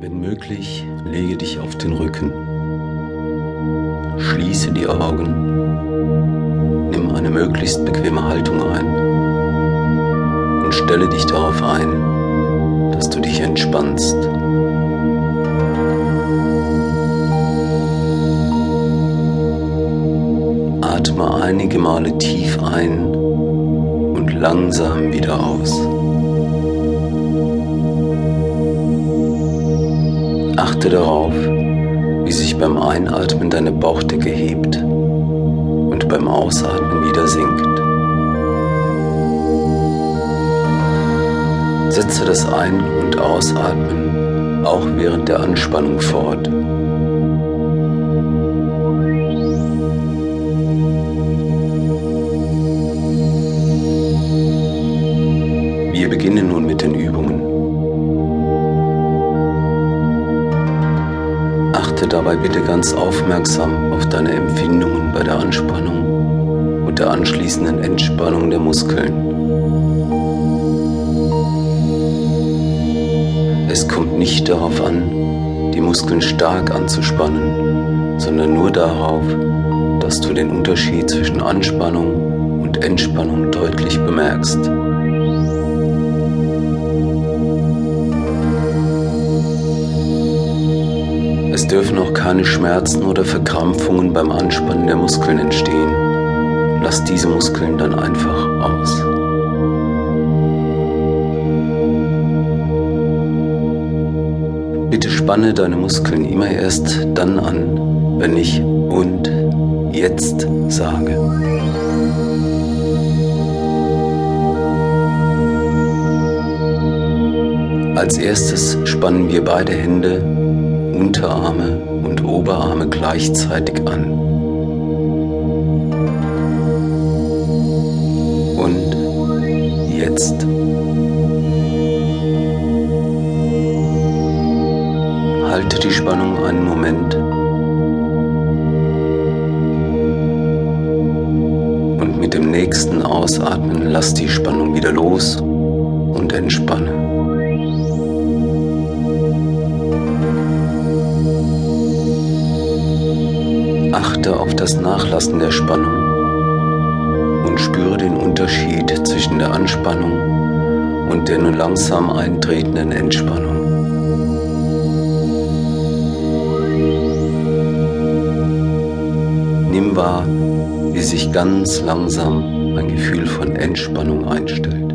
Wenn möglich, lege dich auf den Rücken. Schließe die Augen. Nimm eine möglichst bequeme Haltung ein. Und stelle dich darauf ein, dass du dich entspannst. Atme einige Male tief ein und langsam wieder aus. Achte darauf, wie sich beim Einatmen deine Bauchdecke hebt und beim Ausatmen wieder sinkt. Setze das Ein- und Ausatmen auch während der Anspannung fort. Wir beginnen nun mit den Übungen. Achte dabei bitte ganz aufmerksam auf deine Empfindungen bei der Anspannung und der anschließenden Entspannung der Muskeln. Es kommt nicht darauf an, die Muskeln stark anzuspannen, sondern nur darauf, dass du den Unterschied zwischen Anspannung und Entspannung deutlich bemerkst. Dürfen auch keine Schmerzen oder Verkrampfungen beim Anspannen der Muskeln entstehen. Lass diese Muskeln dann einfach aus. Bitte spanne deine Muskeln immer erst dann an, wenn ich und jetzt sage. Als erstes spannen wir beide Hände Unterarme und Oberarme gleichzeitig an. Und jetzt. Halte die Spannung einen Moment. Und mit dem nächsten Ausatmen lass die Spannung wieder los und entspanne. Das Nachlassen der Spannung und spüre den Unterschied zwischen der Anspannung und der nur langsam eintretenden Entspannung. Nimm wahr, wie sich ganz langsam ein Gefühl von Entspannung einstellt.